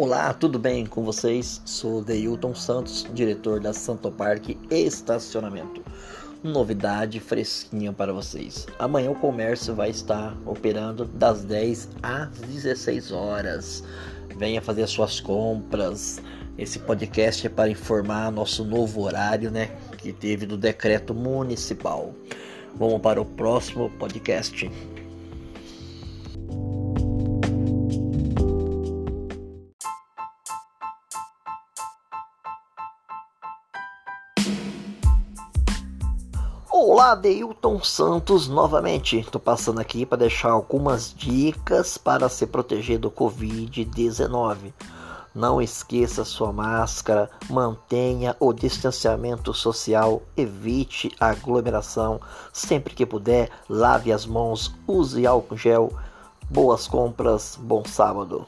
Olá, tudo bem com vocês? Sou Deilton Santos, diretor da Santo Parque Estacionamento. Novidade fresquinha para vocês. Amanhã o comércio vai estar operando das 10 às 16 horas. Venha fazer suas compras. Esse podcast é para informar nosso novo horário, né, que teve do decreto municipal. Vamos para o próximo podcast. Olá, Deilton Santos novamente. Estou passando aqui para deixar algumas dicas para se proteger do Covid-19. Não esqueça sua máscara, mantenha o distanciamento social, evite aglomeração. Sempre que puder, lave as mãos, use álcool gel. Boas compras, bom sábado.